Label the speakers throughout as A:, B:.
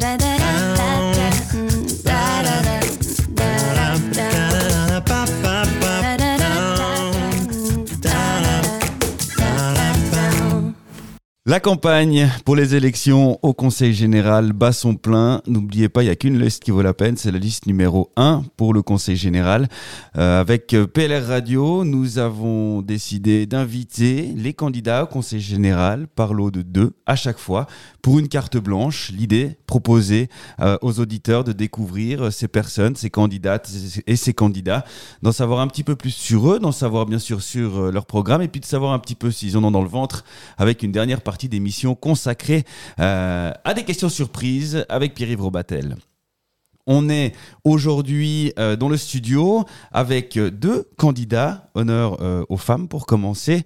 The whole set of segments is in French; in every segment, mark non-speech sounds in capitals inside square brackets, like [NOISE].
A: da da da La campagne pour les élections au Conseil général bat son plein. N'oubliez pas, il n'y a qu'une liste qui vaut la peine, c'est la liste numéro 1 pour le Conseil général. Euh, avec PLR Radio, nous avons décidé d'inviter les candidats au Conseil général par lot de deux à chaque fois pour une carte blanche. L'idée, proposer euh, aux auditeurs de découvrir ces personnes, ces candidates et ces candidats, d'en savoir un petit peu plus sur eux, d'en savoir bien sûr sur euh, leur programme et puis de savoir un petit peu s'ils en ont dans le ventre avec une dernière partie d'émission consacrée euh, à des questions surprises avec Pierre-Yves Robatel. On est aujourd'hui euh, dans le studio avec deux candidats, honneur euh, aux femmes pour commencer.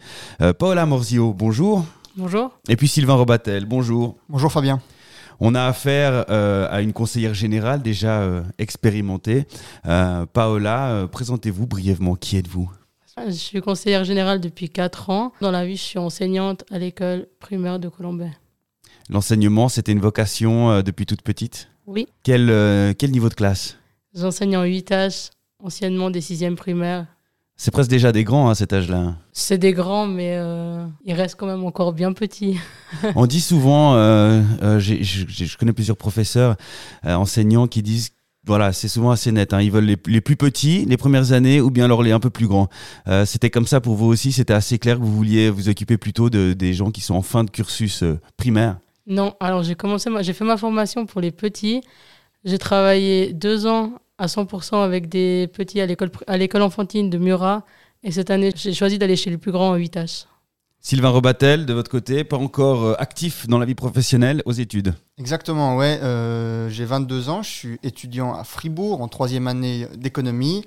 A: Paola Morzio, bonjour.
B: Bonjour.
A: Et puis Sylvain Robatel, bonjour.
C: Bonjour Fabien.
A: On a affaire à une conseillère générale déjà expérimentée. Paola, présentez-vous brièvement. Qui êtes-vous?
B: Je suis conseillère générale depuis 4 ans. Dans la vie, je suis enseignante à l'école primaire de Colombay.
A: L'enseignement, c'était une vocation euh, depuis toute petite?
B: Oui.
A: Quel, euh, quel niveau de classe?
B: J'enseigne en 8 âges, anciennement des 6e primaires.
A: C'est presque déjà des grands à cet âge-là.
B: C'est des grands, mais euh, ils restent quand même encore bien petits. [LAUGHS]
A: On dit souvent, je connais plusieurs professeurs, enseignants qui disent voilà, c'est souvent assez net. Hein. Ils veulent les, plus petits les premières années ou bien alors les un peu plus grands. Euh, c'était comme ça pour vous aussi C'était assez clair que vous vouliez vous occuper plutôt de, des gens qui sont en fin de cursus euh, primaire?
B: Non, alors j'ai commencé, j'ai fait ma formation pour les petits. J'ai travaillé deux ans à 100% avec des petits à l'école enfantine de Murat. Et cette année, j'ai choisi d'aller chez les plus grands en 8H.
A: Sylvain Robatel, de votre côté, pas encore euh, actif dans la vie professionnelle, aux études
C: Exactement, ouais. Euh, j'ai 22 ans, je suis étudiant à Fribourg en troisième année d'économie.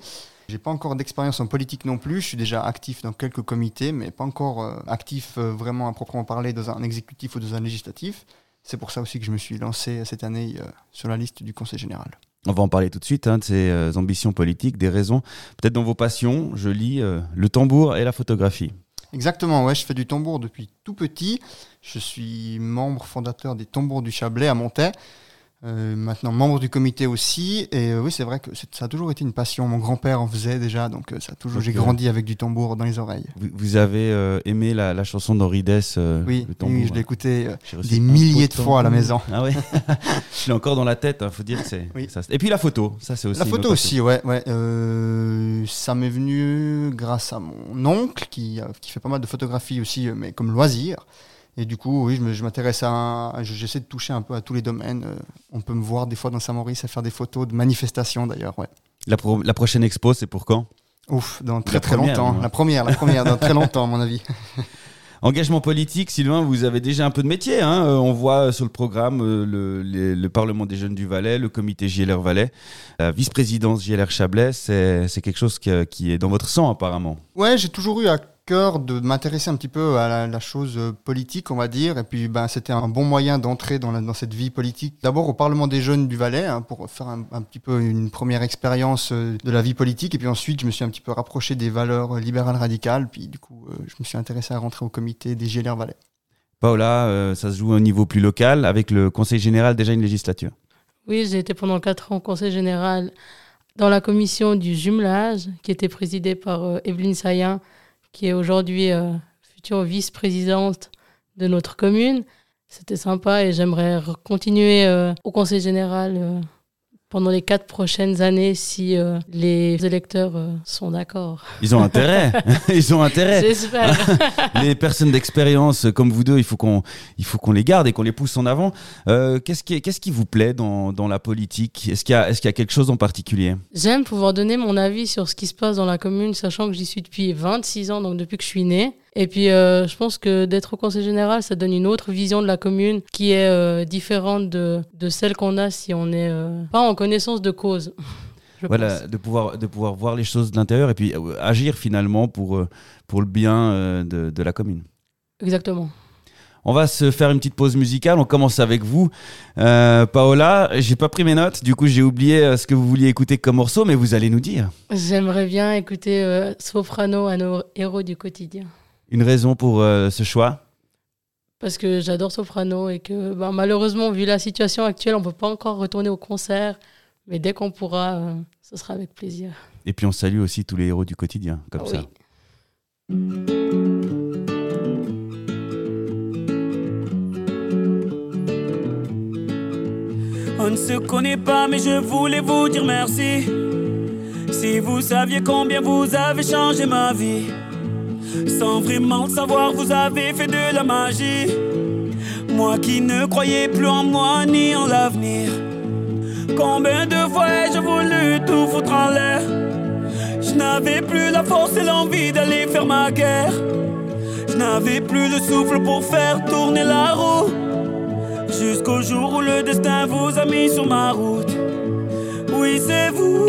C: J'ai pas encore d'expérience en politique non plus. Je suis déjà actif dans quelques comités, mais pas encore euh, actif vraiment à proprement parler dans un exécutif ou dans un législatif. C'est pour ça aussi que je me suis lancé cette année sur la liste du Conseil général.
A: On va en parler tout de suite, hein, de ces ambitions politiques, des raisons. Peut-être dans vos passions, je lis le tambour et la photographie.
C: Exactement, ouais, je fais du tambour depuis tout petit. Je suis membre fondateur des tambours du Chablais à Montaix. Euh, maintenant membre du comité aussi. Et euh, oui, c'est vrai que ça a toujours été une passion. Mon grand-père en faisait déjà, donc euh, ça a toujours. J'ai grandi avec du tambour dans les oreilles.
A: Vous, avez aimé la, chanson d'Henri Dess,
C: oui,
A: le
C: tambour, oui, je l'ai écouté des milliers de fois à la maison.
A: Ah ouais. [LAUGHS] je l'ai encore dans la tête. Il hein, faut dire que c'est. Oui. Et puis la photo, ça c'est aussi.
C: La photo aussi, ouais, ouais. ça m'est venu grâce à mon oncle qui qui fait pas mal de photographies aussi, mais comme loisir. Et du coup, oui, je m'intéresse à. J'essaie de toucher un peu à tous les domaines. Euh, on peut me voir des fois dans Saint-Maurice à faire des photos de manifestations d'ailleurs. Ouais.
A: La, la prochaine expo, c'est pour quand?
C: Ouf, dans très très longtemps. La première, la première, dans très [LAUGHS] longtemps, à mon avis. [LAUGHS]
A: Engagement politique, Sylvain, vous avez déjà un peu de métier. Hein euh, on voit sur le programme euh, le, le, Parlement des jeunes du Valais, le comité JLR Valais, la vice-présidence JLR Chablais. C'est quelque chose qui, qui, est dans votre sang apparemment.
C: Ouais, j'ai toujours eu à cœur de m'intéresser un petit peu à la, chose euh, politique, on va dire. Et puis, ben, c'était un bon moyen d'entrer dans, dans, cette vie politique. D'abord au Parlement des jeunes du Valais, hein, pour faire un, petit peu une première expérience euh, de la vie politique. Et puis ensuite, je me suis un petit peu rapproché des valeurs libérales radicales. Puis du coup, euh, je me suis intéressé à rentrer au comité des GLR Valais.
A: Paola, ça se joue au niveau plus local, avec le Conseil général, déjà une législature.
B: Oui, j'ai été pendant quatre ans au Conseil général dans la commission du jumelage, qui était présidée par Evelyne Sayen, qui est aujourd'hui euh, future vice-présidente de notre commune. C'était sympa et j'aimerais continuer euh, au Conseil général euh, pendant les quatre prochaines années si les électeurs sont d'accord.
A: Ils ont intérêt. [LAUGHS] Ils ont intérêt.
B: J'espère. [LAUGHS]
A: les personnes d'expérience comme vous deux, il faut qu'on il faut qu'on les garde et qu'on les pousse en avant. qu'est-ce qui qu'est-ce qui vous plaît dans, dans la politique? Est-ce qu'il y a est-ce qu'il y a quelque chose en particulier?
B: J'aime pouvoir donner mon avis sur ce qui se passe dans la commune, sachant que j'y suis depuis 26 ans, donc depuis que je suis née. Et puis, euh, je pense que d'être au conseil général, ça donne une autre vision de la commune qui est euh, différente de, de celle qu'on a si on n'est euh, pas en connaissance de cause. [LAUGHS]
A: voilà, de pouvoir, de pouvoir voir les choses de l'intérieur et puis agir finalement pour, pour le bien de, de la commune.
B: Exactement.
A: On va se faire une petite pause musicale. On commence avec vous, euh, Paola. J'ai pas pris mes notes, du coup j'ai oublié ce que vous vouliez écouter comme morceau, mais vous allez nous dire.
B: J'aimerais bien écouter Soprano à nos héros du quotidien.
A: Une raison pour euh, ce choix?
B: Parce que j'adore soprano et que ben, malheureusement, vu la situation actuelle, on ne peut pas encore retourner au concert. Mais dès qu'on pourra, euh, ce sera avec plaisir.
A: Et puis on salue aussi tous les héros du quotidien, comme ça.
D: On ne se connaît pas, mais je voulais vous dire merci. Si vous saviez combien vous avez changé ma vie, sans vraiment le savoir, vous avez fait de la magie. Moi qui ne croyais plus en moi ni en l'avenir. Combien de fois ai-je voulu tout foutre en l'air? Je n'avais plus la force et l'envie d'aller faire ma guerre. Je n'avais plus le souffle pour faire tourner la roue. Jusqu'au jour où le destin vous a mis sur ma route. Oui, c'est vous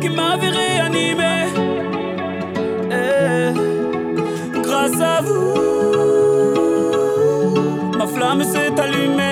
D: qui m'avez réanimé. À vous, ma flamme s'est allumée.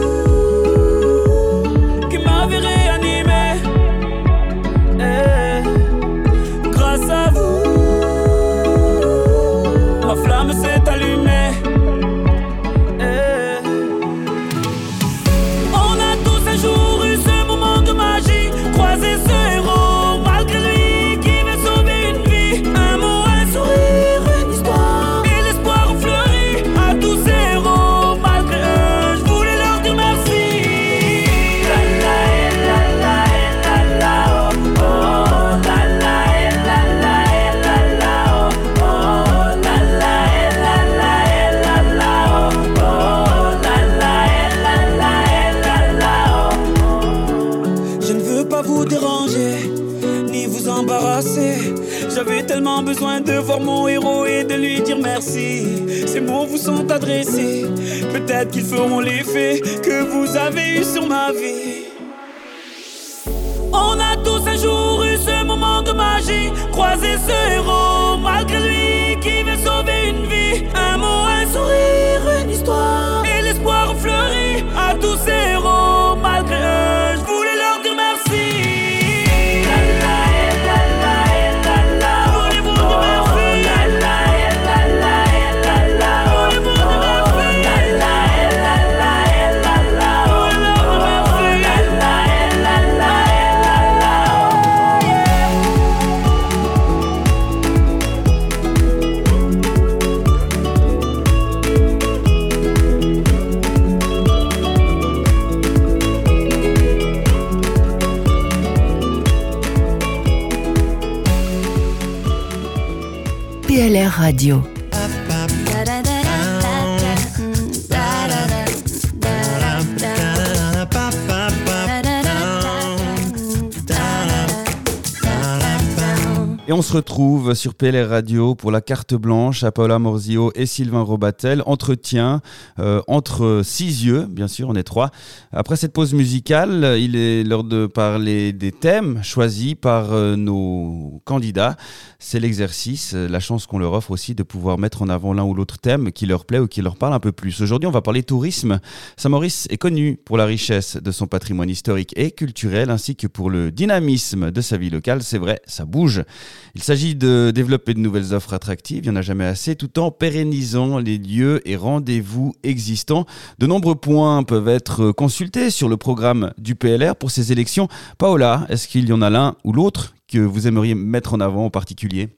D: réanimé. Eh, Peut-être qu'ils feront l'effet que vous avez eu sur ma vie. On a tous un jour eu ce moment de magie, croisé ce héros,
E: PLR Radio.
A: Et on se retrouve sur PLR Radio pour la carte blanche à Paola Morzio et Sylvain Robatel. Entretien euh, entre six yeux, bien sûr, on est trois. Après cette pause musicale, il est l'heure de parler des thèmes choisis par euh, nos candidats. C'est l'exercice, la chance qu'on leur offre aussi de pouvoir mettre en avant l'un ou l'autre thème qui leur plaît ou qui leur parle un peu plus. Aujourd'hui, on va parler tourisme. Saint-Maurice est connu pour la richesse de son patrimoine historique et culturel ainsi que pour le dynamisme de sa vie locale. C'est vrai, ça bouge. Il s'agit de développer de nouvelles offres attractives, il n'y en a jamais assez, tout en pérennisant les lieux et rendez-vous existants. De nombreux points peuvent être consultés sur le programme du PLR pour ces élections. Paola, est-ce qu'il y en a l'un ou l'autre que vous aimeriez mettre en avant en particulier?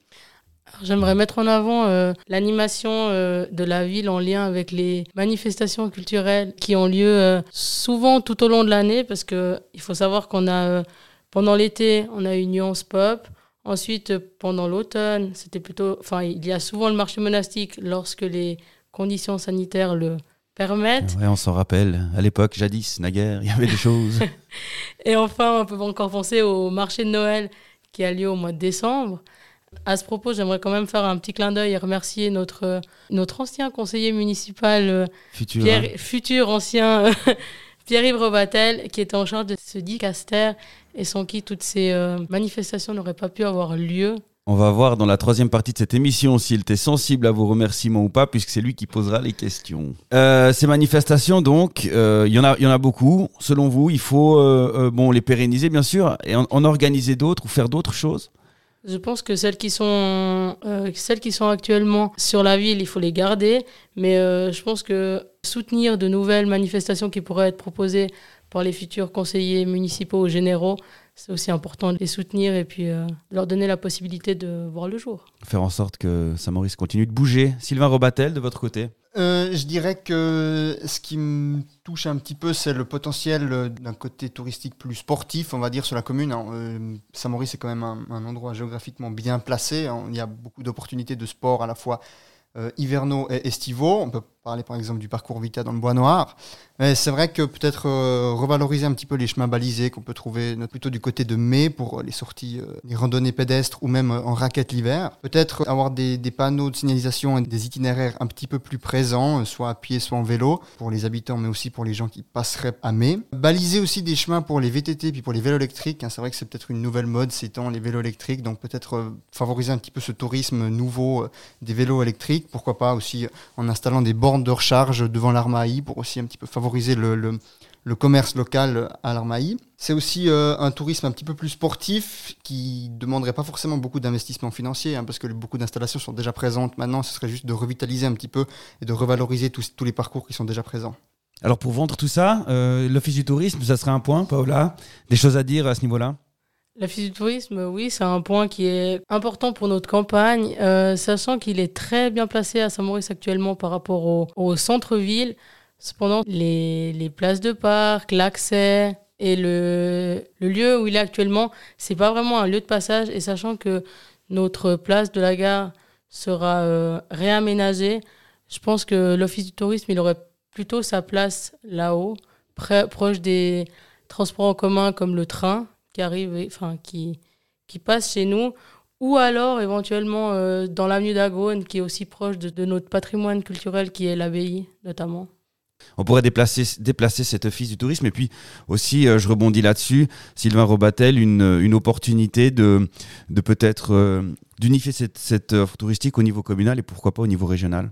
B: J'aimerais mettre en avant euh, l'animation euh, de la ville en lien avec les manifestations culturelles qui ont lieu euh, souvent tout au long de l'année parce que il faut savoir qu'on a pendant l'été on a une nuance pop. Ensuite, pendant l'automne, c'était plutôt, enfin, il y a souvent le marché monastique lorsque les conditions sanitaires le permettent.
A: Ouais, on s'en rappelle. À l'époque, jadis, naguère, il y avait des choses. [LAUGHS]
B: Et enfin, on peut encore penser au marché de Noël qui a lieu au mois de décembre. À ce propos, j'aimerais quand même faire un petit clin d'œil et remercier notre, notre ancien conseiller municipal, euh,
A: Futur.
B: Pierre,
A: hein.
B: futur ancien [LAUGHS] Pierre-Yves Robatel, qui était en charge de ce dicaster et sans qui toutes ces euh, manifestations n'auraient pas pu avoir lieu.
A: On va voir dans la troisième partie de cette émission s'il était sensible à vos remerciements ou pas, puisque c'est lui qui posera les questions. Euh, ces manifestations, donc, euh, il y en a, y en a beaucoup. Selon vous, il faut bon les pérenniser, bien sûr, et en, en organiser d'autres ou faire d'autres choses?
B: Je pense que celles qui sont, euh, celles qui sont actuellement sur la ville, il faut les garder. Mais euh, je pense que soutenir de nouvelles manifestations qui pourraient être proposées par les futurs conseillers municipaux ou généraux, c'est aussi important de les soutenir et puis euh, leur donner la possibilité de voir le jour.
A: Faire en sorte que Saint-Maurice continue de bouger. Sylvain Robatel, de votre côté
C: Euh, je dirais que ce qui me touche un petit peu, c'est le potentiel euh, d'un côté touristique plus sportif, on va dire, sur la commune. Saint-Maurice est quand même un, un endroit géographiquement bien placé. hein. Il y a beaucoup d'opportunités de sport à la fois euh, hivernaux et estivaux. On peut parler par exemple du parcours Vita dans le Bois Noir. C'est vrai que peut-être euh, revaloriser un petit peu les chemins balisés qu'on peut trouver no- plutôt du côté de mai pour euh, les sorties, euh, les randonnées pédestres ou même euh, en raquette l'hiver. Peut-être avoir des, panneaux de signalisation et des itinéraires un petit peu plus présents, euh, soit à pied, soit en vélo, pour les habitants, mais aussi pour les gens qui passeraient à mai. Baliser aussi des chemins pour les VTT puis pour les vélos électriques. hein. C'est vrai que c'est peut-être une nouvelle mode, ces temps, les vélos électriques. Donc peut-être euh, favoriser un petit peu ce tourisme nouveau euh, des vélos électriques. Pourquoi pas aussi euh, en installant des bornes de recharge devant l'Armaï pour aussi un petit peu favoriser le, le- commerce local à l'Armaï. C'est aussi euh, un tourisme un petit peu plus sportif qui demanderait pas forcément beaucoup d'investissement financier hein, parce que beaucoup d'installations sont déjà présentes maintenant. Ce serait juste de revitaliser un petit peu et de revaloriser tous, tous les parcours qui sont déjà présents.
A: Alors pour vendre tout ça, euh, l'Office du tourisme, ça serait un point, Paola? Des choses à dire à ce niveau-là?
B: L'office du tourisme, oui, c'est un point qui est important pour notre campagne, euh, sachant qu'il est très bien placé à Saint-Maurice actuellement par rapport au, au centre-ville. Cependant, les, les places de parc, l'accès et le, le lieu où il est actuellement, c'est pas vraiment un lieu de passage. Et sachant que notre place de la gare sera euh, réaménagée, je pense que l'office du tourisme, il aurait plutôt sa place là-haut, proche des transports en commun comme le train qui arrive, et- enfin qui, qui passe chez nous, ou alors éventuellement euh, dans l'avenue d'Agone, qui est aussi proche de, notre patrimoine culturel, qui est l'abbaye notamment.
A: On pourrait déplacer, déplacer cet office du tourisme. Et puis aussi, euh, je rebondis là-dessus, Sylvain Robatel, une, opportunité de, de peut-être euh, d'unifier cette offre touristique au niveau communal et pourquoi pas au niveau régional.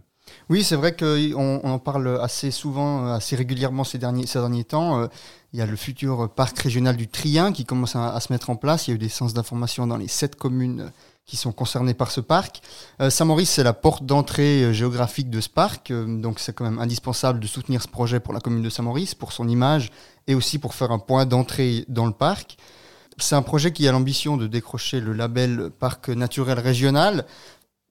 C: Oui, c'est vrai qu'on on en parle assez souvent, euh, assez régulièrement ces derniers, ces derniers temps. Euh, Il y a le futur parc régional du Trien qui commence à, se mettre en place. Il y a eu des séances d'information dans les sept communes qui sont concernées par ce parc. Euh, Saint-Maurice, c'est la porte d'entrée euh, géographique de ce parc. Euh, donc c'est quand même indispensable de soutenir ce projet pour la commune de Saint-Maurice, pour son image et aussi pour faire un point d'entrée dans le parc. C'est un projet qui a l'ambition de décrocher le label parc naturel régional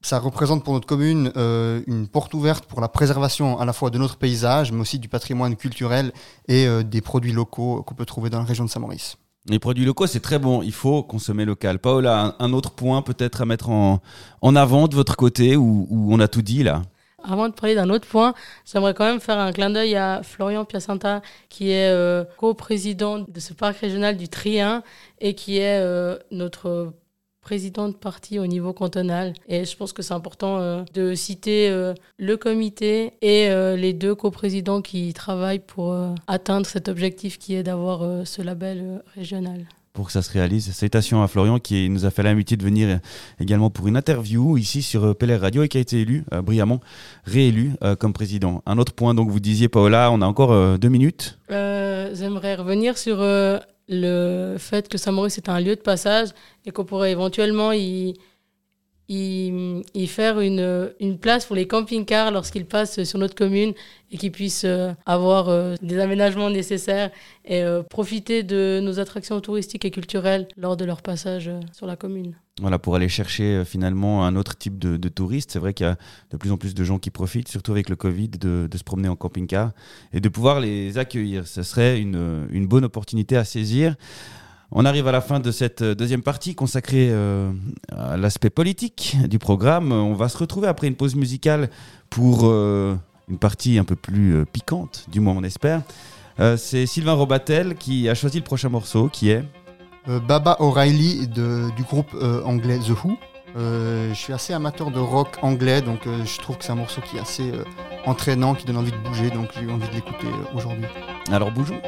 C: ça représente pour notre commune euh, une porte ouverte pour la préservation à la fois de notre paysage, mais aussi du patrimoine culturel et euh, des produits locaux qu'on peut trouver dans la région de Saint-Maurice.
A: Les produits locaux, c'est très bon. Il faut consommer local. Paola, un, un autre point peut-être à mettre en, en avant de votre côté où, où on a tout dit là?
B: Avant de parler d'un autre point, j'aimerais quand même faire un clin d'œil à Florian Piacenta, qui est euh, co-président de ce parc régional du Trien et qui est euh, notre président de parti au niveau cantonal. Et je pense que c'est important euh, de citer euh, le comité et euh, les deux coprésidents qui travaillent pour atteindre cet objectif qui est d'avoir ce label régional.
A: pour que ça se réalise. Salutations à Florian qui nous a fait l'amitié de venir également pour une interview ici sur PLR Radio et qui a été élu, euh, brillamment réélu euh, comme président. Un autre point, donc vous disiez Paola, on a encore euh, deux minutes.
B: J'aimerais revenir sur le fait que Saint-Maurice est un lieu de passage et qu'on pourrait éventuellement y, y, faire une, une place pour les camping-cars lorsqu'ils passent sur notre commune et qu'ils puissent euh, avoir euh, des aménagements nécessaires et euh, profiter de nos attractions touristiques et culturelles lors de leur passage sur la commune.
D: Voilà, pour aller chercher finalement un autre type de, de touristes. C'est vrai qu'il y a de plus en plus de gens qui profitent, surtout avec le Covid, de, de se promener en camping-car et de pouvoir les accueillir. Ce serait une, une bonne opportunité à saisir. On arrive à la fin de cette euh, deuxième partie consacrée euh, à l'aspect politique du programme. On va se retrouver après une pause musicale pour euh, une partie un peu plus euh, piquante, du moins on espère. C'est Sylvain Robatel qui a choisi le prochain morceau qui est
C: Baba O'Reilly du groupe anglais The Who. Je suis assez amateur de rock anglais, donc je trouve que c'est un morceau qui est assez entraînant, qui donne envie de bouger, donc j'ai eu envie de l'écouter aujourd'hui.
D: Alors bougeons.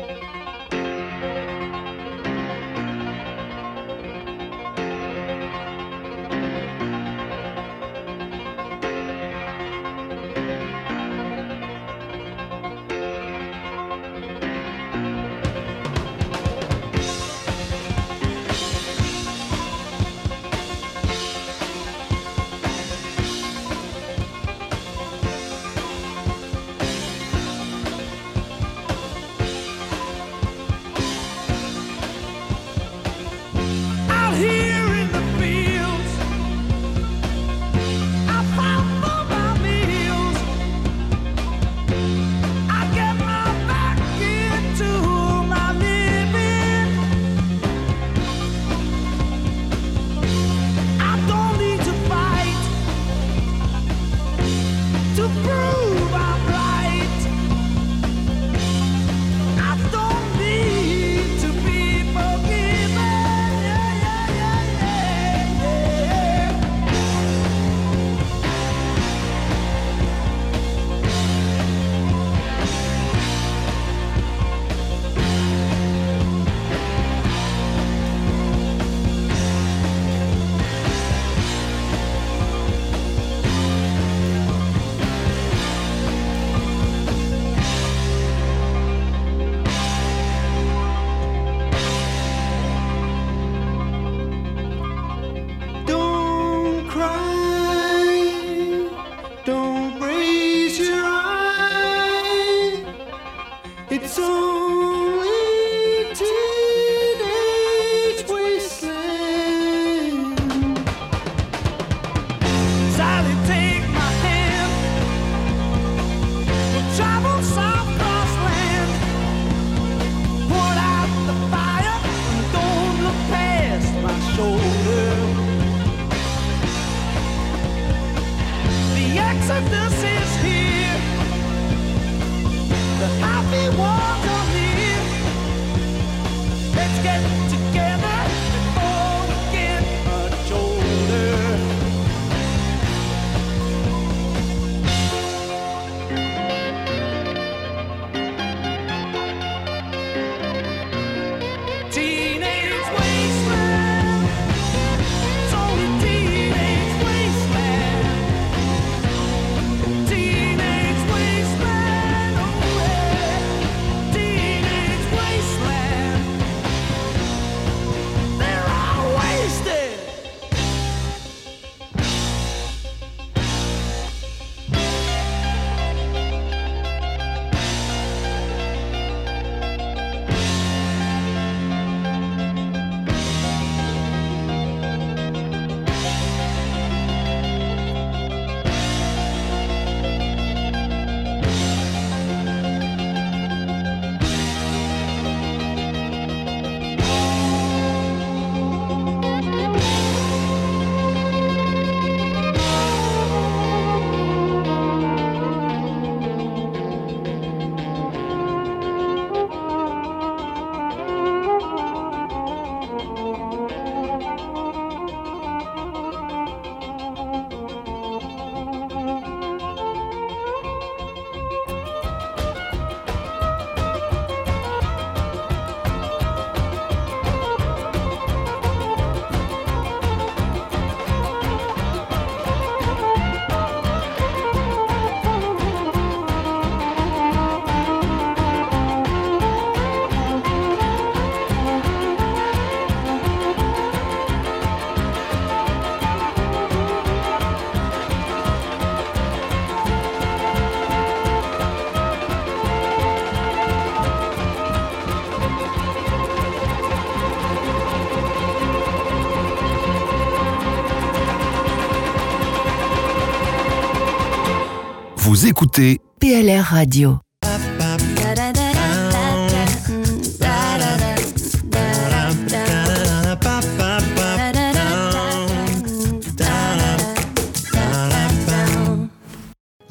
F: Vous écoutez
E: PLR Radio.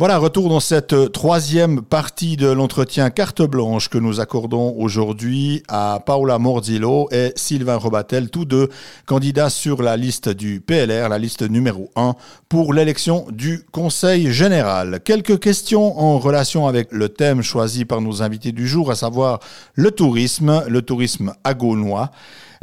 G: Voilà, retour dans cette euh, troisième partie de l'entretien carte blanche que nous accordons aujourd'hui à Paola Morzillo et Sylvain Robatel, tous deux candidats sur la liste du PLR, la liste numéro 1 pour l'élection du Conseil général. Quelques questions en relation avec le thème choisi par nos invités du jour, à savoir le tourisme, le tourisme agaunois.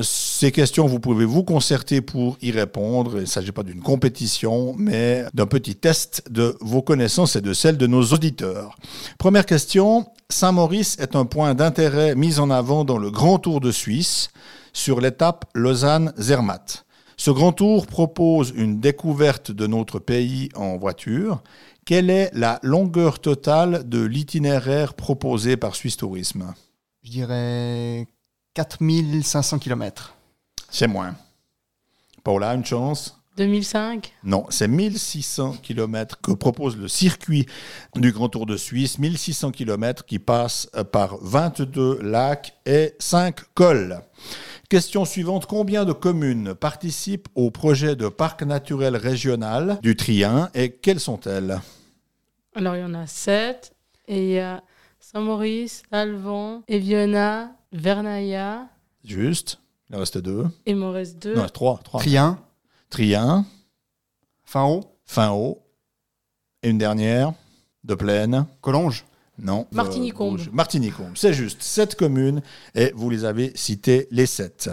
G: Ces questions, vous pouvez vous concerter pour y répondre. Il ne s'agit pas d'une compétition, mais d'un petit test de vos connaissances et de celles de nos auditeurs. Première question. Saint-Maurice est un point d'intérêt mis en avant dans le Grand Tour de Suisse sur l'étape Lausanne-Zermatt. Ce Grand Tour propose une découverte de notre pays en voiture. Quelle est la longueur totale de l'itinéraire proposé par Suisse Tourisme?
C: Je dirais 4500 km.
G: C'est moins. Paula, une chance?
B: 2005
G: Non, c'est 1600 km que propose le circuit du Grand Tour de Suisse. 1600 km qui passent par 22 lacs et 5 cols. Question suivante. Combien de communes participent au projet de parc naturel régional du Trien et quelles sont-elles?
B: Alors, il y en a 7. Et il y a Saint-Maurice, Alvan, Eviona, Vernaya.
G: Juste. Il en reste deux.
B: Et il m'en reste deux.
G: Non, trois. trois.
C: Trien,
G: Trien,
C: fin haut,
G: fin haut. Et une dernière, de plaine.
C: Collonges.
G: Non. Martigny-Combe. C'est juste. Sept communes et vous les avez citées les sept.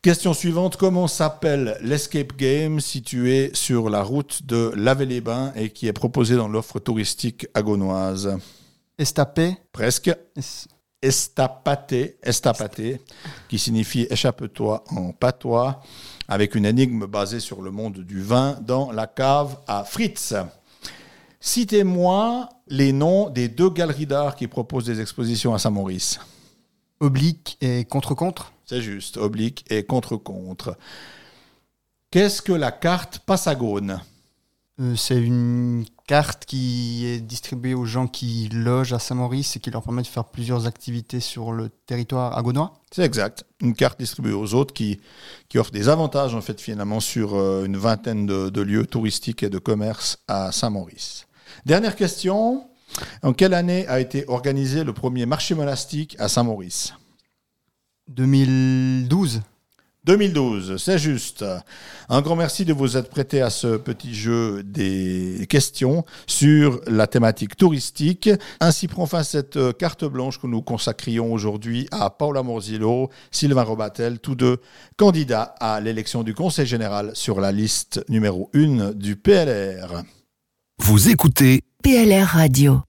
G: Question suivante. Comment s'appelle l'escape game situé sur la route de Lavey-les-Bains et qui est proposé dans l'offre touristique agonoise?
C: Estapé.
G: Presque.
C: Es-
G: Estapaté, estapaté, qui signifie échappe-toi en patois, avec une énigme basée sur le monde du vin dans la cave à Fritz. Citez-moi les noms des deux galeries d'art qui proposent des expositions à Saint-Maurice.
C: Oblique et contre-contre?
G: C'est juste, oblique et contre-contre. Qu'est-ce que la carte Passagone?
C: Euh, c'est une carte qui est distribuée aux gens qui logent à Saint-Maurice et qui leur permet de faire plusieurs activités sur le territoire agonois.
G: C'est exact. Une carte distribuée aux autres qui, qui offre des avantages, en fait, finalement, sur euh, une vingtaine de, de lieux touristiques et de commerce à Saint-Maurice. Dernière question. En quelle année a été organisé le premier marché monastique à Saint-Maurice?
C: 2012.
G: 2012, c'est juste. Un grand merci de vous être prêté à ce petit jeu des questions sur la thématique touristique. Ainsi prend fin cette euh, carte blanche que nous consacrions aujourd'hui à Paula Morzillo, Sylvain Robatel, tous deux candidats à l'élection du Conseil général sur la liste numéro 1 du PLR.
F: Vous écoutez
E: PLR Radio.